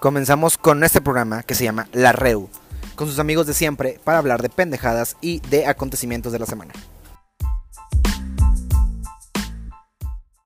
comenzamos con este programa que se llama La Reu, con sus amigos de siempre para hablar de pendejadas y de acontecimientos de la semana.